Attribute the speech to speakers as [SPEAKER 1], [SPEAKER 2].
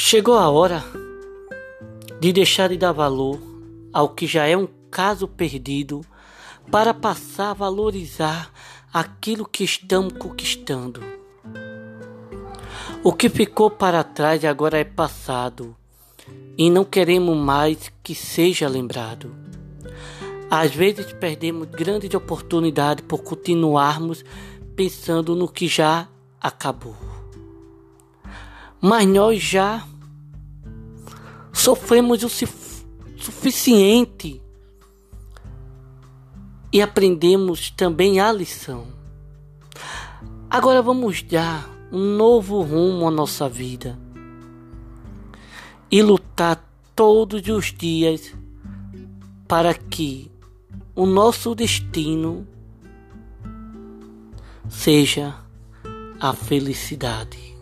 [SPEAKER 1] Chegou a hora de deixar de dar valor ao que já é um caso perdido para passar a valorizar aquilo que estamos conquistando. O que ficou para trás agora é passado e não queremos mais que seja lembrado. Às vezes perdemos grandes oportunidades por continuarmos pensando no que já acabou. Mas nós já sofremos o suficiente e aprendemos também a lição. Agora vamos dar um novo rumo à nossa vida e lutar todos os dias para que o nosso destino seja a felicidade.